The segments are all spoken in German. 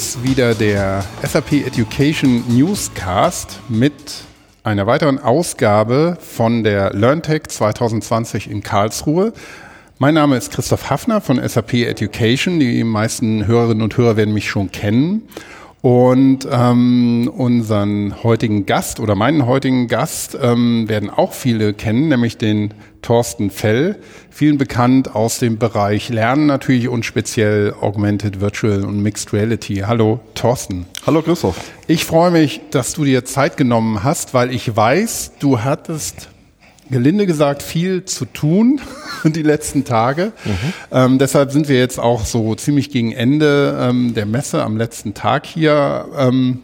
Ist wieder der SAP Education Newscast mit einer weiteren Ausgabe von der LearnTech 2020 in Karlsruhe. Mein Name ist Christoph Hafner von SAP Education. Die meisten Hörerinnen und Hörer werden mich schon kennen. Und ähm, unseren heutigen Gast oder meinen heutigen Gast ähm, werden auch viele kennen, nämlich den Thorsten Fell, vielen bekannt aus dem Bereich Lernen natürlich und speziell Augmented Virtual und Mixed Reality. Hallo Thorsten. Hallo Christoph. Ich freue mich, dass du dir Zeit genommen hast, weil ich weiß, du hattest gelinde gesagt viel zu tun die letzten Tage. Mhm. Ähm, deshalb sind wir jetzt auch so ziemlich gegen Ende ähm, der Messe am letzten Tag hier. Ähm,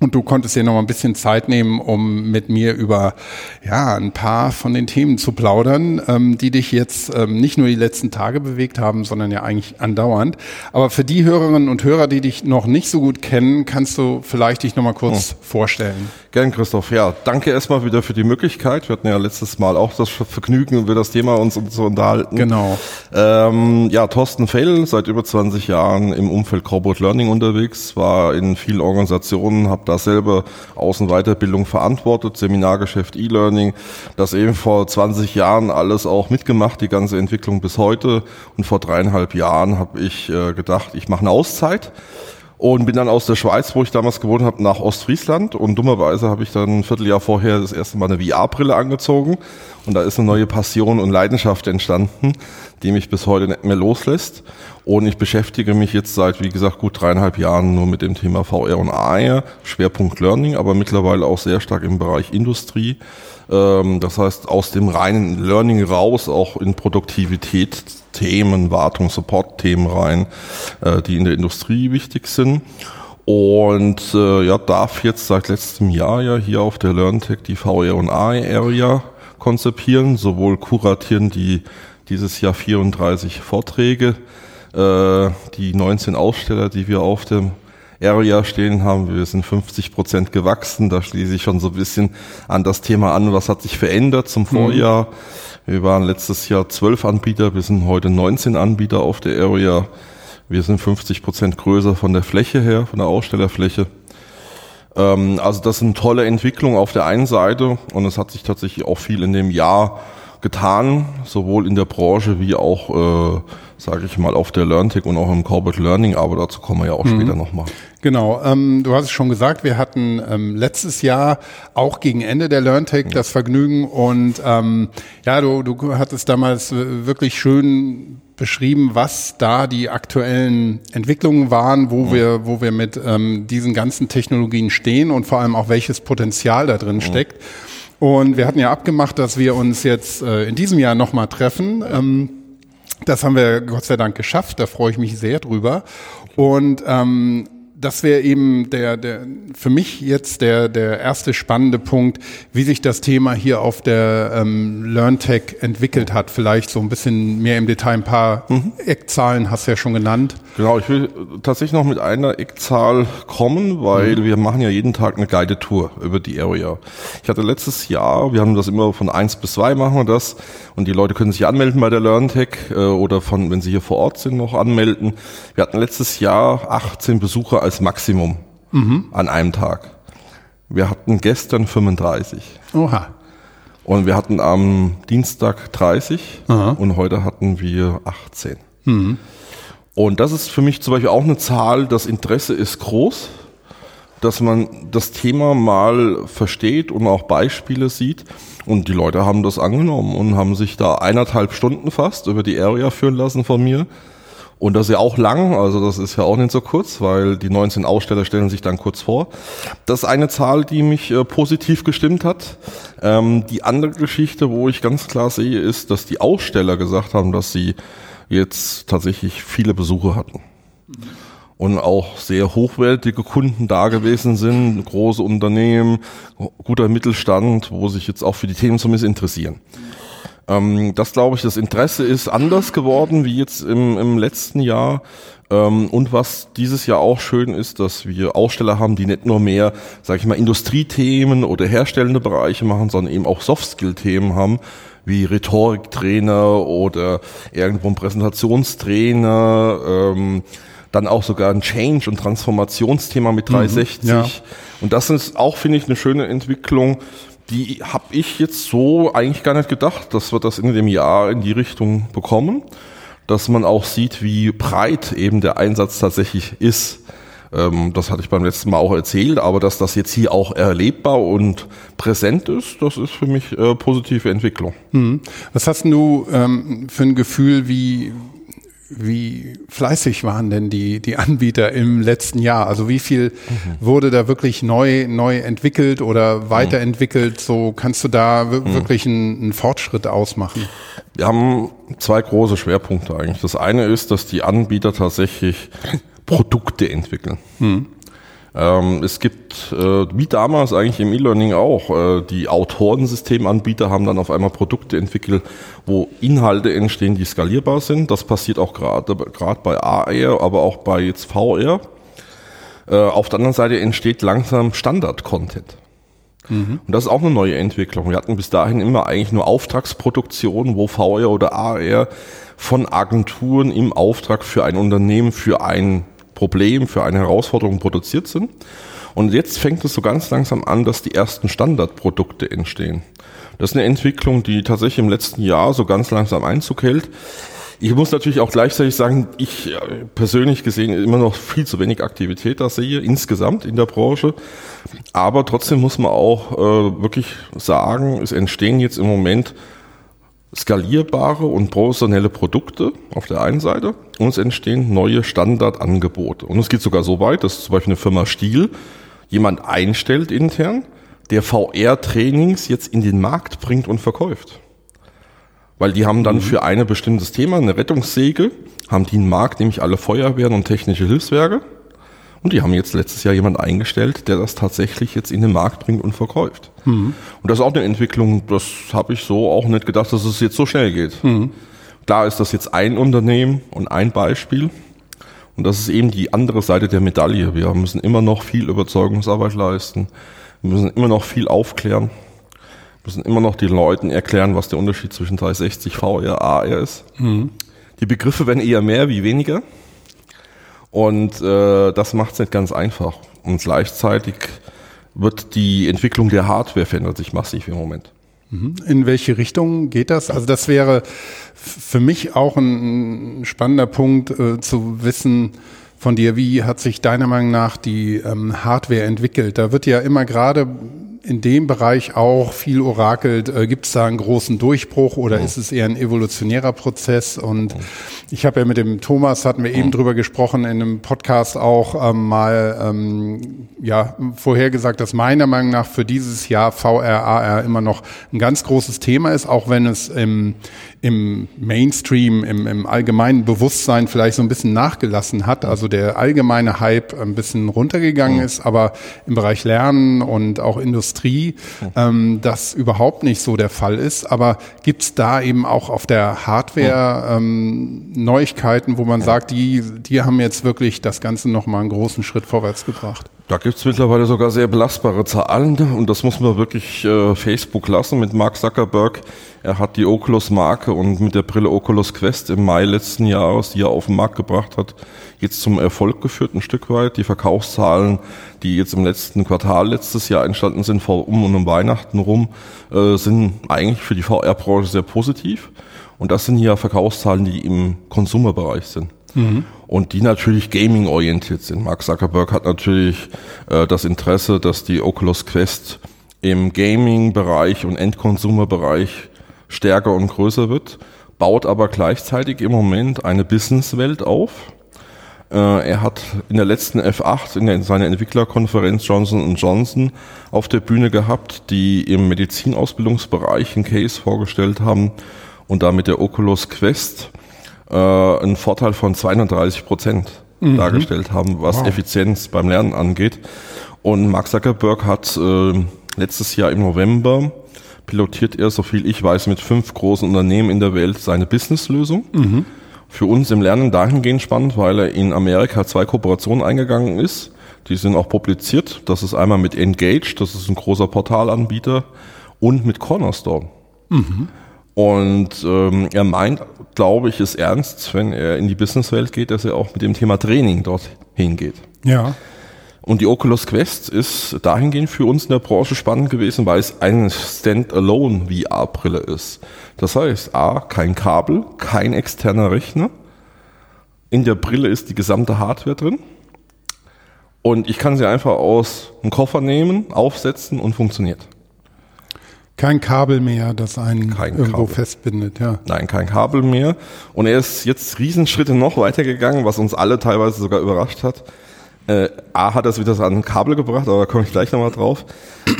und du konntest dir noch mal ein bisschen Zeit nehmen, um mit mir über ja ein paar von den Themen zu plaudern, ähm, die dich jetzt ähm, nicht nur die letzten Tage bewegt haben, sondern ja eigentlich andauernd. Aber für die Hörerinnen und Hörer, die dich noch nicht so gut kennen, kannst du vielleicht dich noch mal kurz oh. vorstellen. Gern, Christoph. Ja, danke erstmal wieder für die Möglichkeit. Wir hatten ja letztes Mal auch das Vergnügen, über das Thema uns so unterhalten. Genau. Ähm, ja, Thorsten Fehl, seit über 20 Jahren im Umfeld Corporate Learning unterwegs, war in vielen Organisationen, habe da selber Außen- Weiterbildung verantwortet, Seminargeschäft, E-Learning, das eben vor 20 Jahren alles auch mitgemacht, die ganze Entwicklung bis heute. Und vor dreieinhalb Jahren habe ich äh, gedacht, ich mache eine Auszeit und bin dann aus der Schweiz, wo ich damals gewohnt habe, nach Ostfriesland. Und dummerweise habe ich dann ein Vierteljahr vorher das erste Mal eine VR-Brille angezogen. Und da ist eine neue Passion und Leidenschaft entstanden, die mich bis heute nicht mehr loslässt. Und ich beschäftige mich jetzt seit, wie gesagt, gut dreieinhalb Jahren nur mit dem Thema VR und AR, Schwerpunkt Learning, aber mittlerweile auch sehr stark im Bereich Industrie, das heißt aus dem reinen Learning raus auch in Produktivität Themen, Wartung, Support-Themen rein, äh, die in der Industrie wichtig sind. Und äh, ja, darf jetzt seit letztem Jahr ja hier auf der LearnTech die VR und AR Area konzipieren, sowohl kuratieren die dieses Jahr 34 Vorträge, äh, die 19 Aussteller, die wir auf dem Area stehen haben. Wir sind 50 Prozent gewachsen. Da schließe ich schon so ein bisschen an das Thema an, was hat sich verändert zum Vorjahr. Mhm. Wir waren letztes Jahr zwölf Anbieter, wir sind heute 19 Anbieter auf der Area. Wir sind 50 Prozent größer von der Fläche her, von der Ausstellerfläche. Ähm, also das sind tolle Entwicklungen auf der einen Seite und es hat sich tatsächlich auch viel in dem Jahr getan, sowohl in der Branche wie auch, äh, sage ich mal, auf der LearnTech und auch im Corporate Learning, aber dazu kommen wir ja auch mhm. später nochmal. Genau, ähm, du hast es schon gesagt, wir hatten ähm, letztes Jahr auch gegen Ende der LearnTech ja. das Vergnügen und ähm, ja, du, du hattest damals wirklich schön beschrieben, was da die aktuellen Entwicklungen waren, wo ja. wir, wo wir mit ähm, diesen ganzen Technologien stehen und vor allem auch welches Potenzial da drin ja. steckt. Und wir hatten ja abgemacht, dass wir uns jetzt äh, in diesem Jahr nochmal treffen. Ähm, das haben wir Gott sei Dank geschafft, da freue ich mich sehr drüber. Und ähm, das wäre eben der, der, für mich jetzt der, der erste spannende Punkt, wie sich das Thema hier auf der ähm, LearnTech entwickelt hat. Vielleicht so ein bisschen mehr im Detail, ein paar mhm. Eckzahlen hast du ja schon genannt. Genau, ich will tatsächlich noch mit einer Eckzahl kommen, weil mhm. wir machen ja jeden Tag eine Guided Tour über die Area. Ich hatte letztes Jahr, wir haben das immer von eins bis zwei machen wir das und die Leute können sich anmelden bei der LearnTech äh, oder von, wenn sie hier vor Ort sind, noch anmelden. Wir hatten letztes Jahr 18 Besucher als Maximum mhm. an einem Tag. Wir hatten gestern 35. Oha. Und wir hatten am Dienstag 30 Aha. und heute hatten wir 18. Mhm. Und das ist für mich zum Beispiel auch eine Zahl, das Interesse ist groß, dass man das Thema mal versteht und auch Beispiele sieht. Und die Leute haben das angenommen und haben sich da eineinhalb Stunden fast über die Area führen lassen von mir. Und das ist ja auch lang, also das ist ja auch nicht so kurz, weil die 19 Aussteller stellen sich dann kurz vor. Das ist eine Zahl, die mich äh, positiv gestimmt hat. Ähm, die andere Geschichte, wo ich ganz klar sehe, ist, dass die Aussteller gesagt haben, dass sie jetzt tatsächlich viele Besuche hatten. Und auch sehr hochwertige Kunden da gewesen sind, große Unternehmen, guter Mittelstand, wo sich jetzt auch für die Themen zumindest interessieren. Ähm, das glaube ich, das Interesse ist anders geworden wie jetzt im, im letzten Jahr. Ähm, und was dieses Jahr auch schön ist, dass wir Aussteller haben, die nicht nur mehr, sage ich mal, Industriethemen oder herstellende Bereiche machen, sondern eben auch Soft-Skill-Themen haben, wie Rhetoriktrainer oder irgendwo ein Präsentationstrainer. Ähm, dann auch sogar ein Change- und Transformationsthema mit 360. Mhm, ja. Und das ist auch, finde ich, eine schöne Entwicklung. Die habe ich jetzt so eigentlich gar nicht gedacht, dass wir das in dem Jahr in die Richtung bekommen, dass man auch sieht, wie breit eben der Einsatz tatsächlich ist. Ähm, das hatte ich beim letzten Mal auch erzählt, aber dass das jetzt hier auch erlebbar und präsent ist, das ist für mich äh, positive Entwicklung. Hm. Was hast du ähm, für ein Gefühl, wie, wie fleißig waren denn die, die Anbieter im letzten Jahr? Also wie viel mhm. wurde da wirklich neu, neu entwickelt oder weiterentwickelt? So kannst du da mhm. wirklich einen, einen, Fortschritt ausmachen? Wir haben zwei große Schwerpunkte eigentlich. Das eine ist, dass die Anbieter tatsächlich Produkte entwickeln. Mhm. Ähm, es gibt, äh, wie damals eigentlich im E-Learning auch, äh, die Autorensystemanbieter haben dann auf einmal Produkte entwickelt, wo Inhalte entstehen, die skalierbar sind. Das passiert auch gerade gerade bei AR, aber auch bei jetzt VR. Äh, auf der anderen Seite entsteht langsam Standard-Content. Mhm. Und das ist auch eine neue Entwicklung. Wir hatten bis dahin immer eigentlich nur Auftragsproduktionen, wo VR oder AR von Agenturen im Auftrag für ein Unternehmen, für ein Problem, für eine Herausforderung produziert sind. Und jetzt fängt es so ganz langsam an, dass die ersten Standardprodukte entstehen. Das ist eine Entwicklung, die tatsächlich im letzten Jahr so ganz langsam Einzug hält. Ich muss natürlich auch gleichzeitig sagen, ich äh, persönlich gesehen immer noch viel zu wenig Aktivität da sehe, insgesamt in der Branche. Aber trotzdem muss man auch äh, wirklich sagen, es entstehen jetzt im Moment skalierbare und professionelle Produkte auf der einen Seite und es entstehen neue Standardangebote. Und es geht sogar so weit, dass zum Beispiel eine Firma Stiel jemand einstellt intern, der VR-Trainings jetzt in den Markt bringt und verkauft. Weil die haben dann mhm. für ein bestimmtes Thema, eine Rettungssäge, haben die einen Markt, nämlich alle Feuerwehren und technische Hilfswerke. Und die haben jetzt letztes Jahr jemand eingestellt, der das tatsächlich jetzt in den Markt bringt und verkauft. Mhm. Und das ist auch eine Entwicklung, das habe ich so auch nicht gedacht, dass es jetzt so schnell geht. Mhm. Klar ist das jetzt ein Unternehmen und ein Beispiel. Und das ist eben die andere Seite der Medaille. Wir müssen immer noch viel Überzeugungsarbeit leisten. Wir müssen immer noch viel aufklären. Wir müssen immer noch den Leuten erklären, was der Unterschied zwischen 360 VR, AR ist. Mhm. Die Begriffe werden eher mehr wie weniger. Und äh, das macht es nicht ganz einfach. Und gleichzeitig wird die Entwicklung der Hardware verändert sich massiv im Moment. Mhm. In welche Richtung geht das? Also das wäre für mich auch ein spannender Punkt äh, zu wissen von dir, wie hat sich deiner Meinung nach die ähm, Hardware entwickelt? Da wird ja immer gerade in dem Bereich auch viel orakelt. Äh, Gibt es da einen großen Durchbruch oder ist es eher ein evolutionärer Prozess? Und ich habe ja mit dem Thomas, hatten wir eben drüber gesprochen, in einem Podcast auch ähm, mal ähm, ja, vorhergesagt, dass meiner Meinung nach für dieses Jahr VR, AR immer noch ein ganz großes Thema ist, auch wenn es im, im Mainstream, im, im allgemeinen Bewusstsein vielleicht so ein bisschen nachgelassen hat. Also der allgemeine Hype ein bisschen runtergegangen ist, aber im Bereich Lernen und auch Industrie Industrie ähm, das überhaupt nicht so der Fall ist. Aber gibt es da eben auch auf der Hardware ähm, Neuigkeiten, wo man sagt, die, die haben jetzt wirklich das Ganze nochmal einen großen Schritt vorwärts gebracht? Da gibt es mittlerweile sogar sehr belastbare Zahlen und das muss man wirklich äh, Facebook lassen mit Mark Zuckerberg. Er hat die Oculus-Marke und mit der Brille Oculus Quest im Mai letzten Jahres, die er auf den Markt gebracht hat, jetzt zum Erfolg geführt ein Stück weit. Die Verkaufszahlen, die jetzt im letzten Quartal letztes Jahr entstanden sind, vor um und um Weihnachten rum, äh, sind eigentlich für die VR-Branche sehr positiv. Und das sind ja Verkaufszahlen, die im Konsumerbereich sind. Und die natürlich gaming-orientiert sind. Mark Zuckerberg hat natürlich äh, das Interesse, dass die Oculus Quest im Gaming-Bereich und Endconsumer-Bereich stärker und größer wird, baut aber gleichzeitig im Moment eine Businesswelt auf. Äh, er hat in der letzten F8 in, der, in seiner Entwicklerkonferenz Johnson Johnson auf der Bühne gehabt, die im Medizinausbildungsbereich einen Case vorgestellt haben und da mit der Oculus Quest äh, einen Vorteil von 230 Prozent mhm. dargestellt haben, was wow. Effizienz beim Lernen angeht. Und Mark Zuckerberg hat äh, letztes Jahr im November pilotiert er, so viel ich weiß, mit fünf großen Unternehmen in der Welt seine Businesslösung. Mhm. Für uns im Lernen dahingehend spannend, weil er in Amerika zwei Kooperationen eingegangen ist. Die sind auch publiziert. Das ist einmal mit Engage, das ist ein großer Portalanbieter, und mit Cornerstone. Mhm. Und ähm, er meint glaube ich, es ernst, wenn er in die Businesswelt geht, dass er auch mit dem Thema Training dort hingeht. Ja. Und die Oculus Quest ist dahingehend für uns in der Branche spannend gewesen, weil es eine Standalone VR-Brille ist. Das heißt, A, kein Kabel, kein externer Rechner. In der Brille ist die gesamte Hardware drin. Und ich kann sie einfach aus dem Koffer nehmen, aufsetzen und funktioniert. Kein Kabel mehr, das einen Kein irgendwo Kabel. festbindet, ja. Nein, kein Kabel mehr. Und er ist jetzt Riesenschritte noch weitergegangen, was uns alle teilweise sogar überrascht hat. Äh, A hat es wieder so an ein Kabel gebracht, aber da komme ich gleich nochmal drauf.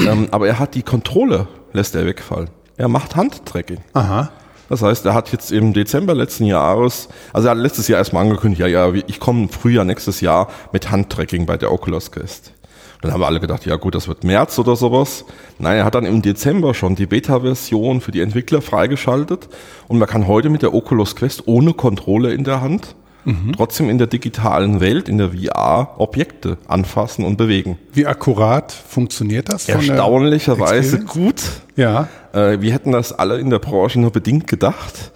ähm, aber er hat die Kontrolle, lässt er wegfallen. Er macht Handtracking. Aha. Das heißt, er hat jetzt im Dezember letzten Jahres, also er hat letztes Jahr erstmal angekündigt, ja, ja, ich komme im Frühjahr nächstes Jahr mit Handtracking bei der Oculus Quest. Dann haben wir alle gedacht, ja gut, das wird März oder sowas. Nein, er hat dann im Dezember schon die Beta-Version für die Entwickler freigeschaltet und man kann heute mit der Oculus Quest ohne Kontrolle in der Hand trotzdem in der digitalen Welt, in der VR, Objekte anfassen und bewegen. Wie akkurat funktioniert das? Erstaunlicherweise gut. Ja. Äh, wir hätten das alle in der Branche nur bedingt gedacht.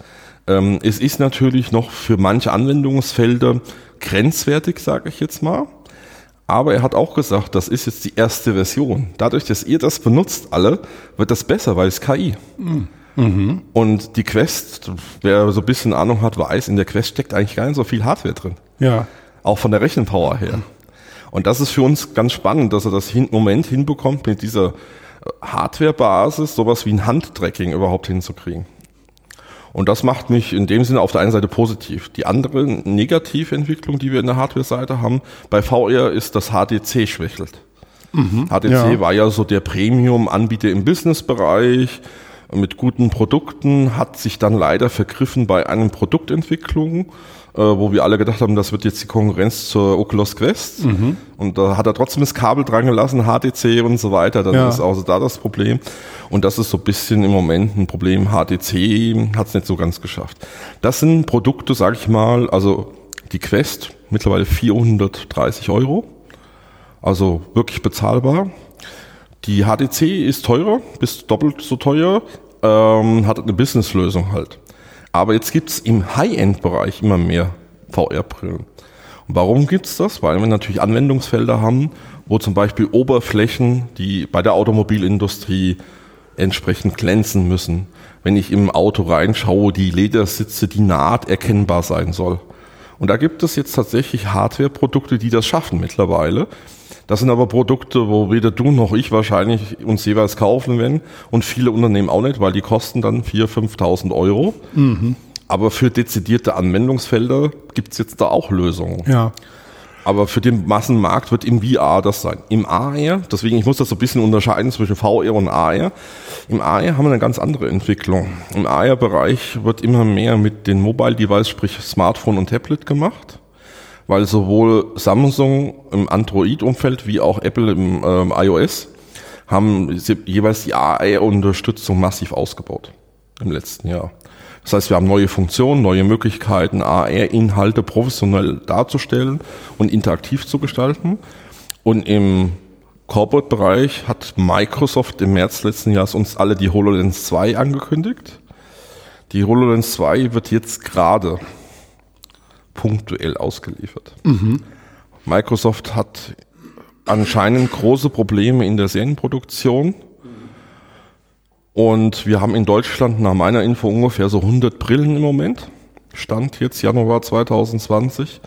Ähm, es ist natürlich noch für manche Anwendungsfelder grenzwertig, sage ich jetzt mal. Aber er hat auch gesagt, das ist jetzt die erste Version. Dadurch, dass ihr das benutzt alle, wird das besser, weil es KI. Und die Quest, wer so ein bisschen Ahnung hat, weiß, in der Quest steckt eigentlich gar nicht so viel Hardware drin. Ja. Auch von der Rechenpower her. Und das ist für uns ganz spannend, dass er das im Moment hinbekommt, mit dieser äh, Hardware-Basis sowas wie ein Handtracking überhaupt hinzukriegen. Und das macht mich in dem Sinne auf der einen Seite positiv. Die andere Negativentwicklung, die wir in der Hardware-Seite haben, bei VR ist, dass HDC schwächelt. HDC Ja. war ja so der Premium-Anbieter im Business-Bereich mit guten Produkten, hat sich dann leider vergriffen bei einer Produktentwicklung, äh, wo wir alle gedacht haben, das wird jetzt die Konkurrenz zur Oculus Quest. Und da hat er trotzdem das Kabel dran gelassen, HTC und so weiter. Dann Ja. ist auch da das Problem. Und das ist so ein bisschen im Moment ein Problem. HTC hat es nicht so ganz geschafft. Das sind Produkte, sage ich mal, also die Quest, mittlerweile 430 Euro. Also wirklich bezahlbar. Die HTC ist teurer, bis doppelt so teuer, ähm, hat eine Businesslösung halt. Aber jetzt gibt's im High-End-Bereich immer mehr VR-Brillen. Und warum gibt's das? Weil wir natürlich Anwendungsfelder haben, wo zum Beispiel Oberflächen, die bei der Automobilindustrie entsprechend glänzen müssen. Wenn ich im Auto reinschaue, die Ledersitze, die Naht erkennbar sein soll. Und da gibt es jetzt tatsächlich Hardware-Produkte, die das schaffen mittlerweile. Das sind aber Produkte, wo weder du noch ich wahrscheinlich uns jeweils kaufen werden und viele Unternehmen auch nicht, weil die kosten dann 4.000, 5.000 Euro. Aber für dezidierte Anwendungsfelder gibt's jetzt da auch Lösungen. Ja. Aber für den Massenmarkt wird im VR das sein. Im AR, deswegen ich muss das so ein bisschen unterscheiden zwischen VR und AR. Im AR haben wir eine ganz andere Entwicklung. Im AR-Bereich wird immer mehr mit den Mobile Device, sprich Smartphone und Tablet gemacht, weil sowohl Samsung im Android-Umfeld wie auch Apple im ähm, iOS haben jeweils die AR-Unterstützung massiv ausgebaut im letzten Jahr. Das heißt, wir haben neue Funktionen, neue Möglichkeiten, AR-Inhalte professionell darzustellen und interaktiv zu gestalten. Und im Corporate-Bereich hat Microsoft im März letzten Jahres uns alle die HoloLens 2 angekündigt. Die HoloLens 2 wird jetzt gerade punktuell ausgeliefert. Microsoft hat anscheinend große Probleme in der Serienproduktion. Und wir haben in Deutschland nach meiner Info ungefähr so 100 Brillen im Moment. Stand jetzt Januar 2020.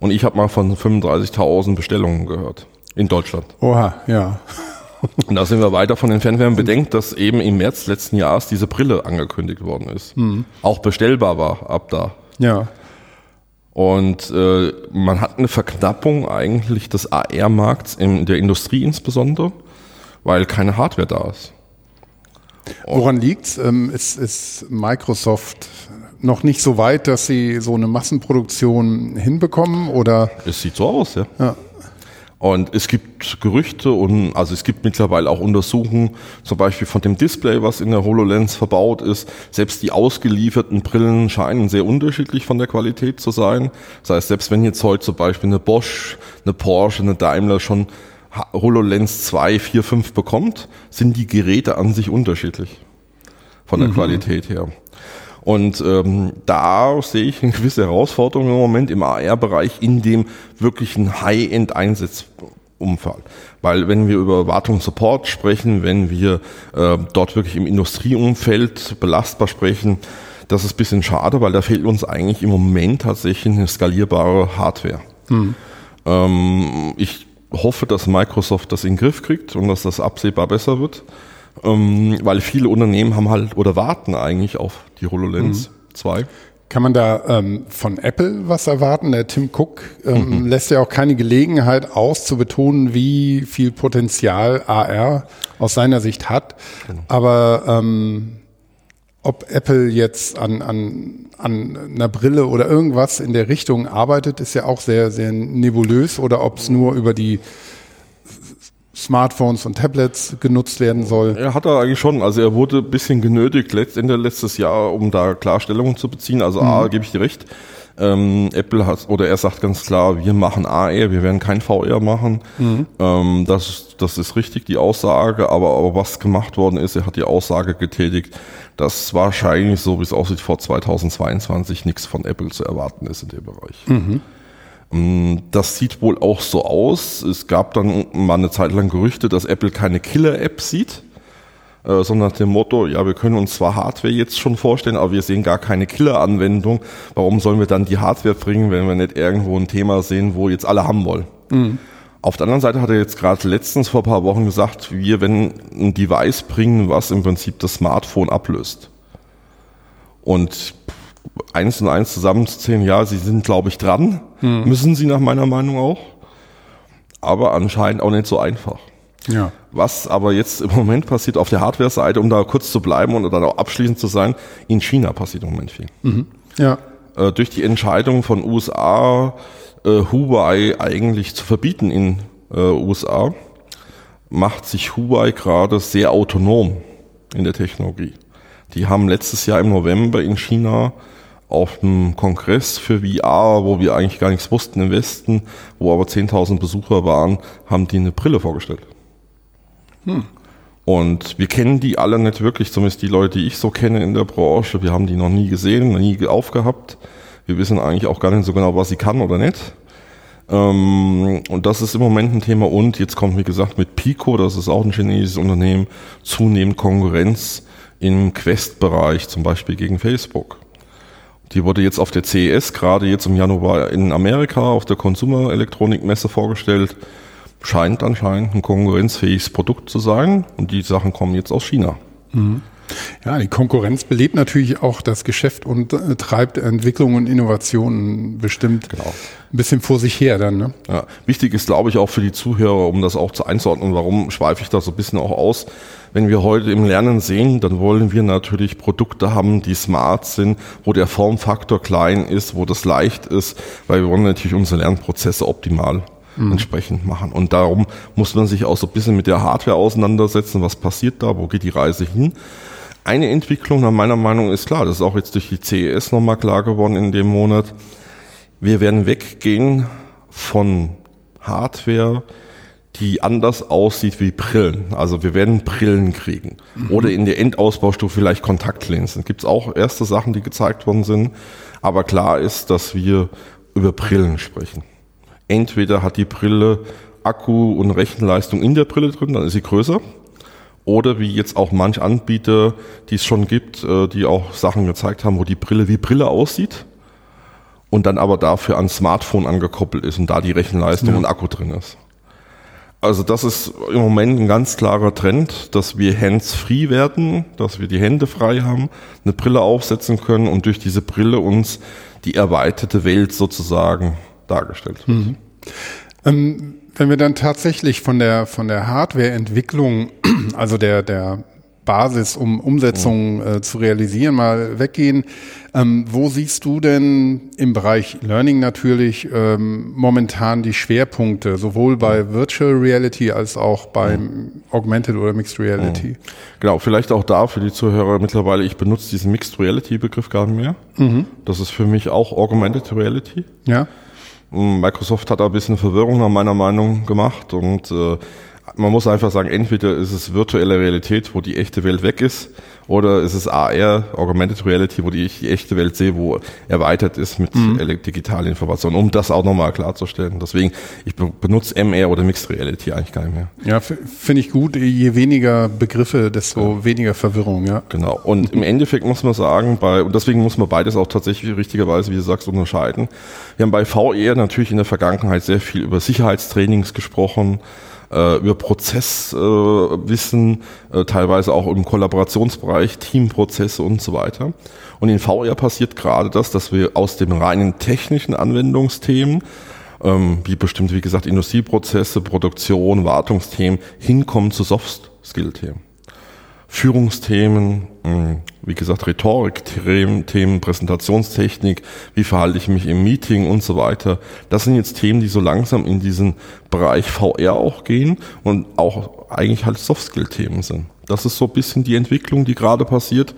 Und ich habe mal von 35.000 Bestellungen gehört. In Deutschland. Oha, ja. Und da sind wir weit davon entfernt, wenn man bedenkt, dass eben im März letzten Jahres diese Brille angekündigt worden ist. Auch bestellbar war ab da. Ja. Und äh, man hat eine Verknappung eigentlich des AR-Markts in der Industrie insbesondere, weil keine Hardware da ist. Woran liegt's? Ähm, ist, ist Microsoft noch nicht so weit, dass sie so eine Massenproduktion hinbekommen oder? Es sieht so aus, ja. Ja. Und es gibt Gerüchte und also es gibt mittlerweile auch Untersuchungen, zum Beispiel von dem Display, was in der HoloLens verbaut ist. Selbst die ausgelieferten Brillen scheinen sehr unterschiedlich von der Qualität zu sein. Das heißt, selbst wenn jetzt heute zum Beispiel eine Bosch, eine Porsche, eine Daimler schon HoloLens 2, 4, 5 bekommt, sind die Geräte an sich unterschiedlich von der Qualität her. Und ähm, da sehe ich eine gewisse Herausforderung im Moment im AR-Bereich in dem wirklichen High-End-Einsatzumfall. Weil wenn wir über Wartung Support sprechen, wenn wir äh, dort wirklich im Industrieumfeld belastbar sprechen, das ist ein bisschen schade, weil da fehlt uns eigentlich im Moment tatsächlich eine skalierbare Hardware. Mhm. Ähm, ich hoffe, dass Microsoft das in den Griff kriegt und dass das absehbar besser wird, ähm, weil viele Unternehmen haben halt oder warten eigentlich auf die HoloLens mhm. 2. Kann man da ähm, von Apple was erwarten? Der Tim Cook ähm, mhm. lässt ja auch keine Gelegenheit aus, zu betonen, wie viel Potenzial AR aus seiner Sicht hat. Genau. Aber ähm, ob Apple jetzt an, an, an einer Brille oder irgendwas in der Richtung arbeitet, ist ja auch sehr, sehr nebulös oder ob es nur über die Smartphones und Tablets genutzt werden soll. Er hat er eigentlich schon. Also er wurde ein bisschen genötigt Ende letztes Jahr, um da Klarstellungen zu beziehen. Also mhm. A, gebe ich dir recht. Ähm, Apple hat, oder er sagt ganz klar, wir machen AR, wir werden kein VR machen. Mhm. Ähm, das, das ist richtig, die Aussage, aber, aber was gemacht worden ist, er hat die Aussage getätigt, dass wahrscheinlich, so wie es aussieht, vor 2022 nichts von Apple zu erwarten ist in dem Bereich. Mhm. Ähm, das sieht wohl auch so aus. Es gab dann mal eine Zeit lang Gerüchte, dass Apple keine Killer-App sieht, äh, sondern nach dem Motto, ja, wir können uns zwar Hardware jetzt schon vorstellen, aber wir sehen gar keine Killer-Anwendung. Warum sollen wir dann die Hardware bringen, wenn wir nicht irgendwo ein Thema sehen, wo jetzt alle haben wollen? Mhm. Auf der anderen Seite hat er jetzt gerade letztens vor ein paar Wochen gesagt, wir werden ein Device bringen, was im Prinzip das Smartphone ablöst. Und eins und eins zusammenzuzählen, ja, sie sind, glaube ich, dran. Hm. Müssen sie nach meiner Meinung auch. Aber anscheinend auch nicht so einfach. Ja. Was aber jetzt im Moment passiert auf der Hardware-Seite, um da kurz zu bleiben und dann auch abschließend zu sein, in China passiert im Moment viel. Mhm. Ja. Äh, durch die Entscheidung von USA, äh, Huawei eigentlich zu verbieten in äh, USA, macht sich Huawei gerade sehr autonom in der Technologie. Die haben letztes Jahr im November in China auf einem Kongress für VR, wo wir eigentlich gar nichts wussten im Westen, wo aber 10.000 Besucher waren, haben die eine Brille vorgestellt. Hm. Und wir kennen die alle nicht wirklich, zumindest die Leute, die ich so kenne in der Branche. Wir haben die noch nie gesehen, noch nie aufgehabt. Wir wissen eigentlich auch gar nicht so genau, was sie kann oder nicht. Ähm, und das ist im Moment ein Thema. Und jetzt kommt, wie gesagt, mit Pico, das ist auch ein chinesisches Unternehmen, zunehmend Konkurrenz im Quest-Bereich, zum Beispiel gegen Facebook. Die wurde jetzt auf der CES, gerade jetzt im Januar in Amerika auf der Consumer Elektronikmesse vorgestellt. Scheint anscheinend ein konkurrenzfähiges Produkt zu sein und die Sachen kommen jetzt aus China. Mhm. Ja, die Konkurrenz belebt natürlich auch das Geschäft und äh, treibt Entwicklung und Innovationen bestimmt genau. ein bisschen vor sich her dann. Ne? Ja, wichtig ist, glaube ich, auch für die Zuhörer, um das auch zu einzuordnen, warum schweife ich da so ein bisschen auch aus. Wenn wir heute im Lernen sehen, dann wollen wir natürlich Produkte haben, die smart sind, wo der Formfaktor klein ist, wo das leicht ist, weil wir wollen natürlich unsere Lernprozesse optimal mhm. entsprechend machen. Und darum muss man sich auch so ein bisschen mit der Hardware auseinandersetzen. Was passiert da? Wo geht die Reise hin? Eine Entwicklung nach meiner Meinung ist klar, das ist auch jetzt durch die CES nochmal klar geworden in dem Monat. Wir werden weggehen von Hardware, die anders aussieht wie Brillen. Also wir werden Brillen kriegen. Mhm. Oder in der Endausbaustufe vielleicht Kontaktlinsen. Gibt es auch erste Sachen, die gezeigt worden sind. Aber klar ist, dass wir über Brillen sprechen. Entweder hat die Brille Akku und Rechenleistung in der Brille drin, dann ist sie größer. Oder wie jetzt auch manch Anbieter, die es schon gibt, äh, die auch Sachen gezeigt haben, wo die Brille wie Brille aussieht und dann aber dafür an Smartphone angekoppelt ist und da die Rechenleistung ja. und Akku drin ist. Also das ist im Moment ein ganz klarer Trend, dass wir hands-free werden, dass wir die Hände frei haben, eine Brille aufsetzen können und durch diese Brille uns die erweiterte Welt sozusagen dargestellt wird. Mhm. Ähm, wenn wir dann tatsächlich von der, von der Hardwareentwicklung, also der, der Basis, um Umsetzungen äh, zu realisieren, mal weggehen. Ähm, wo siehst du denn im Bereich Learning natürlich ähm, momentan die Schwerpunkte, sowohl bei. Virtual Reality als auch beim. Augmented oder Mixed Reality? Genau, vielleicht auch da für die Zuhörer mittlerweile, ich benutze diesen Mixed Reality Begriff gar nicht mehr. Mhm. Das ist für mich auch Augmented Reality. Ja. Microsoft hat da ein bisschen Verwirrung nach meiner Meinung gemacht und äh, man muss einfach sagen, entweder ist es virtuelle Realität, wo die echte Welt weg ist, Oder ist es AR, Augmented Reality, wo ich die echte Welt sehe, wo erweitert ist mit mhm. digitalen Informationen, um das auch nochmal klarzustellen. Deswegen, ich benutze MR oder Mixed Reality eigentlich gar nicht mehr. Ja, finde ich gut. Je weniger Begriffe, desto ja. weniger Verwirrung, ja. Genau. Und im Endeffekt muss man sagen, bei, und deswegen muss man beides auch tatsächlich richtigerweise, wie du sagst, unterscheiden. Wir haben bei VR natürlich in der Vergangenheit sehr viel über Sicherheitstrainings gesprochen, äh, über Prozesswissen, äh, äh, teilweise auch im Kollaborationsbereich, Teamprozesse und so weiter. Und in VR passiert gerade das, dass wir aus den reinen technischen Anwendungsthemen ähm, wie bestimmt, wie gesagt, Industrieprozesse, Produktion, Wartungsthemen hinkommen zu Soft-Skill-Themen. Führungsthemen, hm, wie gesagt, Rhetorik-Themen, Präsentationstechnik, wie verhalte ich mich im Meeting und so weiter. Das sind jetzt Themen, die so langsam in diesen Bereich VR auch gehen und auch eigentlich halt Soft-Skill-Themen sind. Das ist so ein bisschen die Entwicklung, die gerade passiert.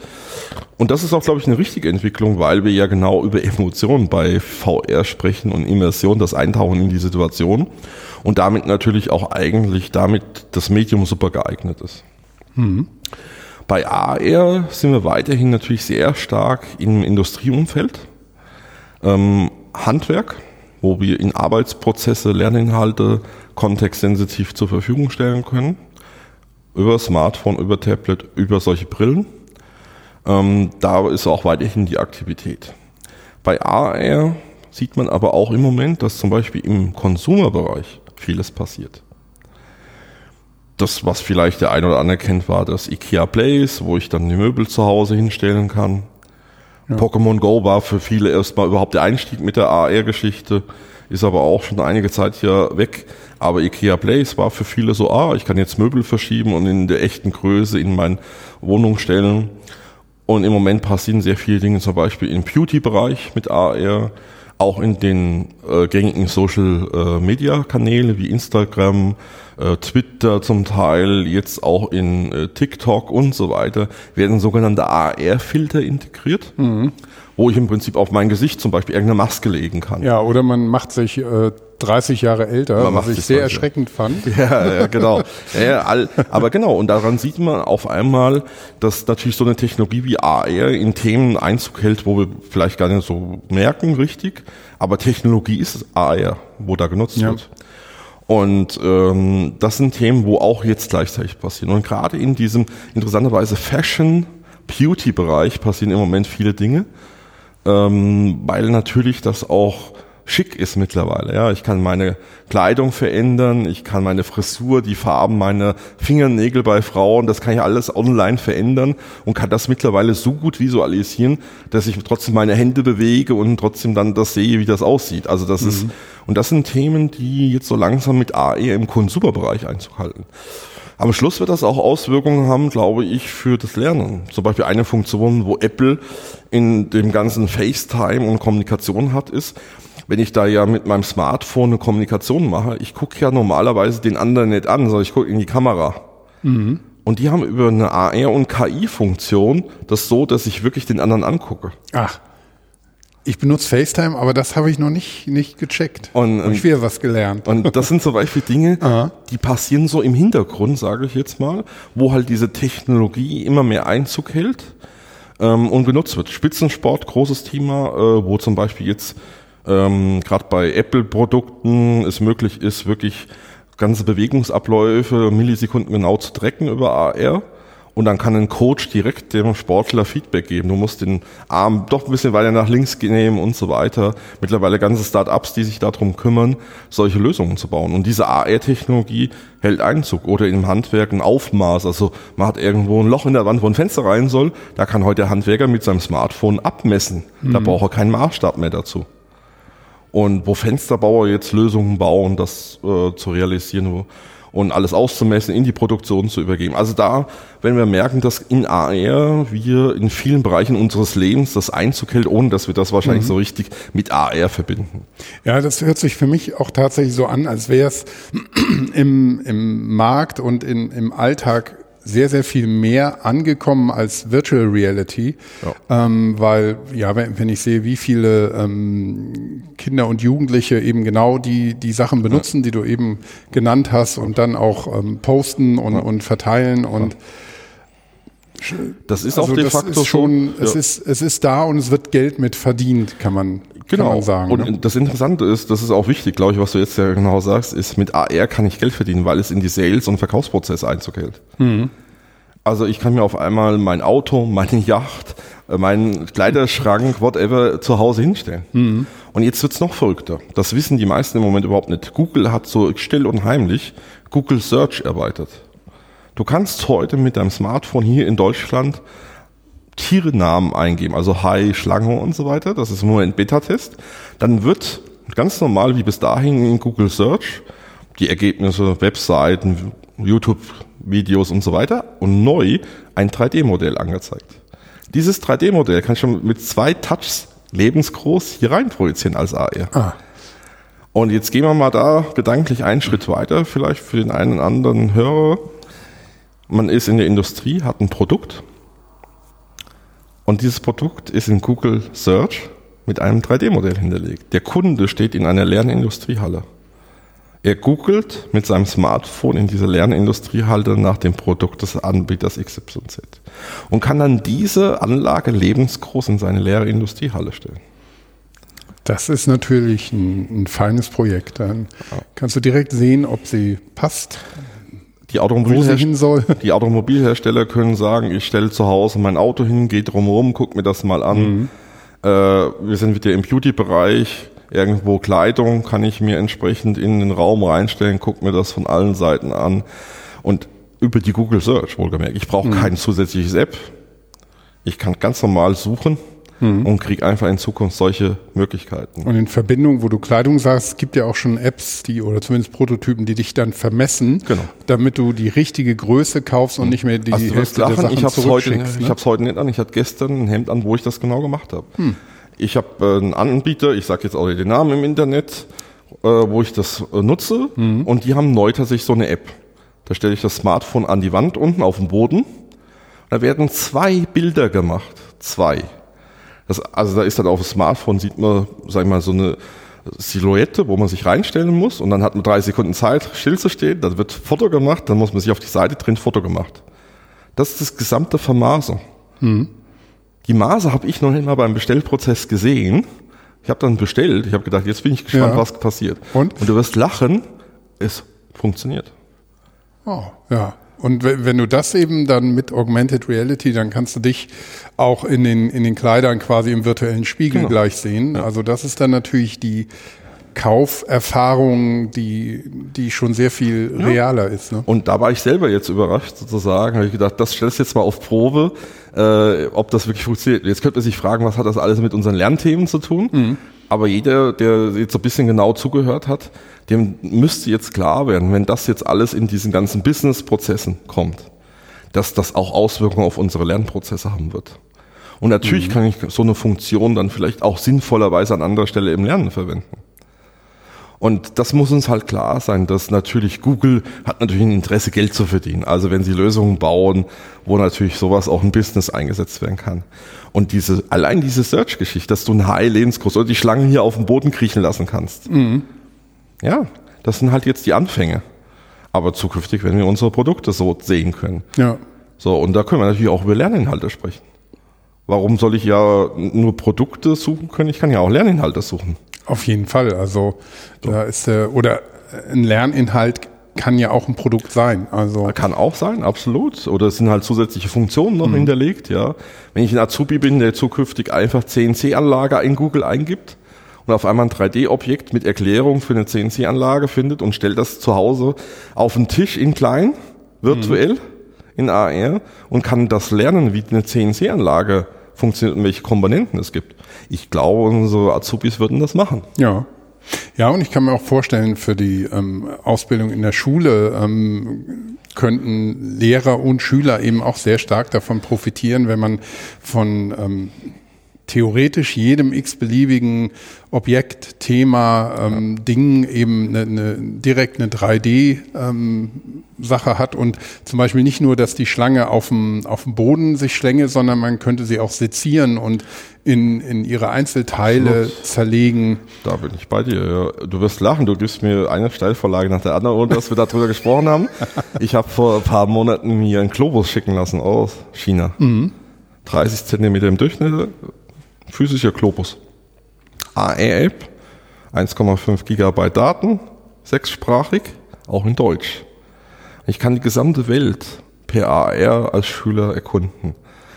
Und das ist auch, glaube ich, eine richtige Entwicklung, weil wir ja genau über Emotionen bei VR sprechen und Immersion, das Eintauchen in die Situation und damit natürlich auch eigentlich damit das Medium super geeignet ist. Mhm. Bei AR sind wir weiterhin natürlich sehr stark im Industrieumfeld. Ähm, Handwerk, wo wir in Arbeitsprozesse Lerninhalte kontextsensitiv zur Verfügung stellen können. Über Smartphone, über Tablet, über solche Brillen. Ähm, da ist auch weiterhin die Aktivität. Bei AR sieht man aber auch im Moment, dass zum Beispiel im Konsumerbereich vieles passiert das, was vielleicht der ein oder andere kennt, war das IKEA Place, wo ich dann die Möbel zu Hause hinstellen kann. Ja. Pokémon Go war für viele erstmal überhaupt der Einstieg mit der AR-Geschichte, ist aber auch schon einige Zeit hier weg. Aber IKEA Place war für viele so, ah, ich kann jetzt Möbel verschieben und in der echten Größe in meine Wohnung stellen. Und im Moment passieren sehr viele Dinge, zum Beispiel im Beauty-Bereich mit AR, auch in den äh, gängigen Social-Media-Kanäle äh, wie Instagram, äh, Twitter zum Teil, jetzt auch in äh, TikTok und so weiter, werden sogenannte AR-Filter integriert, mhm. wo ich im Prinzip auf mein Gesicht zum Beispiel irgendeine Maske legen kann. Ja, oder man macht sich äh, 30 Jahre älter, was ich sehr erschreckend fand. Ja, ja genau. ja, all, aber genau, und daran sieht man auf einmal, dass natürlich so eine Technologie wie AR in Themen Einzug hält, wo wir vielleicht gar nicht so merken, richtig. Aber Technologie ist AR, wo da genutzt ja. wird. Und ähm, das sind Themen, wo auch jetzt gleichzeitig passieren. Und gerade in diesem interessanterweise Fashion, Beauty-Bereich passieren im Moment viele Dinge, ähm, weil natürlich das auch schick ist mittlerweile. Ja, ich kann meine Kleidung verändern, ich kann meine Frisur, die Farben meiner Fingernägel bei Frauen, das kann ich alles online verändern und kann das mittlerweile so gut visualisieren, dass ich trotzdem meine Hände bewege und trotzdem dann das sehe, wie das aussieht. Also das mhm. ist und das sind Themen, die jetzt so langsam mit AE im Konsumerbereich Einzug halten. Am Schluss wird das auch Auswirkungen haben, glaube ich, für das Lernen. Zum Beispiel eine Funktion, wo Apple in dem ganzen FaceTime und Kommunikation hat, ist, wenn ich da ja mit meinem Smartphone eine Kommunikation mache, ich gucke ja normalerweise den anderen nicht an, sondern ich gucke in die Kamera. Mhm. Und die haben über eine AR- und KI-Funktion das so, dass ich wirklich den anderen angucke. Ach. Ich benutze FaceTime, aber das habe ich noch nicht, nicht gecheckt. Und, hab ich wieder was gelernt. Und das sind zum Beispiel Dinge, die passieren so im Hintergrund, sage ich jetzt mal, wo halt diese Technologie immer mehr Einzug hält ähm, und genutzt wird. Spitzensport, großes Thema, äh, wo zum Beispiel jetzt ähm, gerade bei Apple-Produkten es möglich ist, wirklich ganze Bewegungsabläufe Millisekunden genau zu tracken über AR. Und dann kann ein Coach direkt dem Sportler Feedback geben. Du musst den Arm doch ein bisschen weiter nach links nehmen und so weiter. Mittlerweile ganze Start-ups, die sich darum kümmern, solche Lösungen zu bauen. Und diese AR-Technologie hält Einzug. Oder im Handwerk ein Aufmaß. Also man hat irgendwo ein Loch in der Wand, wo ein Fenster rein soll. Da kann heute der Handwerker mit seinem Smartphone abmessen. Mhm. Da braucht er keinen Maßstab mehr dazu. Und wo Fensterbauer jetzt Lösungen bauen, das äh, zu realisieren und alles auszumessen, in die Produktion zu übergeben. Also da, wenn wir merken, dass in AR wir in vielen Bereichen unseres Lebens das Einzug hält, ohne dass wir das wahrscheinlich mhm. so richtig mit AR verbinden. Ja, das hört sich für mich auch tatsächlich so an, als wäre es im, im Markt und in, im Alltag sehr, sehr viel mehr angekommen als Virtual Reality, ja. ähm, weil ja, wenn, wenn, ich sehe, wie viele ähm, Kinder und Jugendliche eben genau die die Sachen benutzen, ja. die du eben genannt hast, und dann auch ähm, posten und, ja. und verteilen und Das ist also auch de facto schon, so, es, ja. ist, es ist da und es wird Geld mit verdient, kann man, genau. Und ne? das Interessante ist, das ist auch wichtig, glaube ich, was du jetzt ja genau sagst, ist, mit AR kann ich Geld verdienen, weil es in die Sales- und Verkaufsprozesse Einzug hält. Mhm. Also ich kann mir auf einmal mein Auto, meine Yacht, äh, meinen Kleiderschrank, whatever, zu Hause hinstellen. Mhm. Und jetzt wird's noch verrückter. Das wissen die meisten im Moment überhaupt nicht. Google hat so still und heimlich Google Search erweitert. Du kannst heute mit deinem Smartphone hier in Deutschland Tierenamen eingeben, also Hai, Schlange und so weiter. Das ist im Moment Beta-Test. Dann wird ganz normal wie bis dahin in Google Search die Ergebnisse, Webseiten, YouTube-Videos und so weiter und neu ein 3D-Modell angezeigt. Dieses 3D-Modell kann ich schon mit zwei Touchs lebensgroß hier rein projizieren als AR. Ah. Und jetzt gehen wir mal da gedanklich einen Schritt weiter, vielleicht für den einen oder anderen Hörer man ist in der Industrie, hat ein Produkt und dieses Produkt ist in Google Search mit einem 3D-Modell hinterlegt. Der Kunde steht in einer leeren Industriehalle. Er googelt mit seinem Smartphone in dieser leeren Industriehalle nach dem Produkt des Anbieters XYZ und kann dann diese Anlage lebensgroß in seine leere Industriehalle stellen. Das ist natürlich ein, ein feines Projekt. Dann kannst du direkt sehen, ob sie passt, die, Automobilhersteller, die Automobilhersteller können sagen, ich stelle zu Hause mein Auto hin, gehe drumherum, guck mir das mal an. Mhm. Äh, wir sind wieder im Beauty-Bereich. Irgendwo Kleidung kann ich mir entsprechend in den Raum reinstellen, guck mir das von allen Seiten an. Und über die Google Search, wohlgemerkt. Ich brauche mhm. kein zusätzliches App. Ich kann ganz normal suchen mhm. und kriege einfach in Zukunft solche Möglichkeiten. Und in Verbindung, wo du Kleidung sagst, es gibt ja auch schon Apps, die oder zumindest Prototypen, die dich dann vermessen, genau. damit du die richtige Größe kaufst und nicht mehr die also Hälfte lachen, der Sachen ich hab's heute, ne? Ich habe es heute nicht an. Ich hatte gestern ein Hemd an, wo ich das genau gemacht habe. Hm. Ich habe äh, einen Anbieter, ich sage jetzt auch den Namen im Internet, äh, wo ich das äh, nutze mhm. und die haben neu tatsächlich so eine App. Da stelle ich das Smartphone an die Wand unten auf den Boden. Da werden zwei Bilder gemacht. Zwei. Das, also da ist dann auf dem Smartphone sieht man, sag ich mal, so eine Silhouette, wo man sich reinstellen muss und dann hat man drei Sekunden Zeit, still zu stehen, dann wird Foto gemacht, dann muss man sich auf die Seite drin Foto gemacht. Das ist das gesamte Vermaßen. Mhm. Die Maße habe ich noch nicht mal beim Bestellprozess gesehen. Ich habe dann bestellt, ich habe gedacht, jetzt bin ich gespannt, ja. was passiert. Und? und du wirst lachen, es funktioniert. Oh, ja. Und wenn du das eben dann mit Augmented Reality, dann kannst du dich auch in den, in den Kleidern quasi im virtuellen Spiegel genau. gleich sehen. Ja. Also das ist dann natürlich die Kauferfahrung, die, die schon sehr viel ja. realer ist. Ne? Und da war ich selber jetzt überrascht sozusagen, habe ich gedacht, das stellst du jetzt mal auf Probe, äh, ob das wirklich funktioniert. Jetzt könnte man sich fragen, was hat das alles mit unseren Lernthemen zu tun? Mhm. Aber jeder, der jetzt so ein bisschen genau zugehört hat, dem müsste jetzt klar werden, wenn das jetzt alles in diesen ganzen Business-Prozessen kommt, dass das auch Auswirkungen auf unsere Lernprozesse haben wird. Und natürlich mhm. kann ich so eine Funktion dann vielleicht auch sinnvollerweise an anderer Stelle im Lernen verwenden. Und das muss uns halt klar sein, dass natürlich Google hat natürlich ein Interesse, Geld zu verdienen. Also wenn sie Lösungen bauen, wo natürlich sowas auch im Business eingesetzt werden kann. Und diese, allein diese Search-Geschichte, dass du ein Hai lebensgroß oder die Schlangen hier auf dem Boden kriechen lassen kannst. Mhm. Ja, das sind halt jetzt die Anfänge. Aber zukünftig werden wir unsere Produkte so sehen können. Ja. So, und da können wir natürlich auch über Lerninhalte sprechen. Warum soll ich ja nur Produkte suchen können? Ich kann ja auch Lerninhalte suchen. Auf jeden Fall. Also so. da ist äh, oder ein Lerninhalt kann ja auch ein Produkt sein. Also kann auch sein, absolut. Oder es sind halt zusätzliche Funktionen noch mhm. hinterlegt. Ja, wenn ich ein Azubi bin, der zukünftig einfach CNC-Anlage in Google eingibt und auf einmal ein 3D-Objekt mit Erklärung für eine CNC-Anlage findet und stellt das zu Hause auf den Tisch in klein, virtuell mhm. in AR und kann das lernen, wie eine CNC-Anlage funktioniert und welche Komponenten es gibt. Ich glaube, unsere Azubis würden das machen. Ja. Ja, und ich kann mir auch vorstellen, für die ähm, Ausbildung in der Schule ähm, könnten Lehrer und Schüler eben auch sehr stark davon profitieren, wenn man von ähm, theoretisch jedem x-beliebigen Objekt, Thema, ähm, Ding eben eine, eine, direkt eine 3D ähm, hat und zum Beispiel nicht nur, dass die Schlange auf dem, auf dem Boden sich schlänge, sondern man könnte sie auch sezieren und in, in ihre Einzelteile Absolut. zerlegen. Da bin ich bei dir. Ja. Du wirst lachen, du gibst mir eine Steilvorlage nach der anderen, ohne dass wir darüber gesprochen haben. Ich habe vor ein paar Monaten mir einen Globus schicken lassen aus China. Mhm. 30 Zentimeter im Durchschnitt, physischer Globus. AR-App, 1,5 Gigabyte Daten, sechssprachig, auch in Deutsch. Ich kann die gesamte Welt per AR als Schüler erkunden.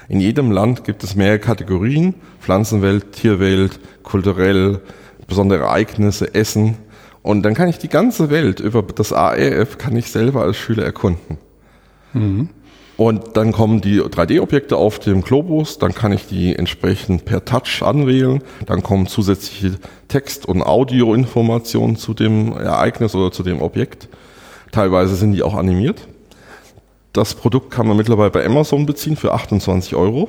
In jedem Land gibt es mehrere Kategorien, Pflanzenwelt, Tierwelt, kulturell, besondere Ereignisse, Essen. Und dann kann ich die ganze Welt über das AR-App kann ich selber als Schüler erkunden. Mhm. Und dann kommen die 3D-Objekte auf dem Globus, dann kann ich die entsprechend per Touch anwählen, dann kommen zusätzliche Text- und Audioinformationen zu dem Ereignis oder zu dem Objekt. Teilweise sind die auch animiert. Das Produkt kann man mittlerweile bei Amazon beziehen für 28 Euro.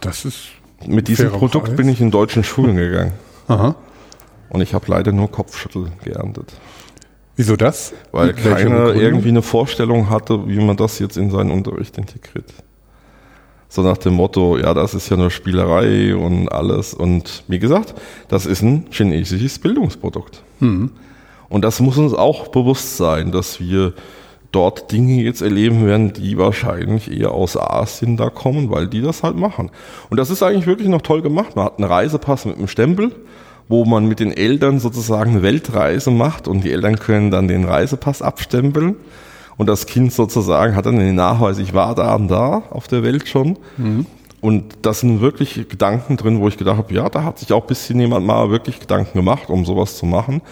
Das ist. Mit diesem Produkt Preis. bin ich in deutschen Schulen gegangen. Aha. Und ich habe leider nur Kopfschüttel geerntet. Wieso das? Weil keiner irgendwie eine Vorstellung hatte, wie man das jetzt in seinen Unterricht integriert. So nach dem Motto, ja, das ist ja nur Spielerei und alles. Und wie gesagt, das ist ein chinesisches Bildungsprodukt. Mhm. Und das muss uns auch bewusst sein, dass wir dort Dinge jetzt erleben werden, die wahrscheinlich eher aus Asien da kommen, weil die das halt machen. Und das ist eigentlich wirklich noch toll gemacht. Man hat einen Reisepass mit einem Stempel wo man mit den Eltern sozusagen eine Weltreise macht und die Eltern können dann den Reisepass abstempeln und das Kind sozusagen hat dann den Nachweis, ich war da und da auf der Welt schon. Mhm. Und das sind wirklich Gedanken drin, wo ich gedacht habe, ja, da hat sich auch ein bisschen jemand mal wirklich Gedanken gemacht, um sowas zu machen.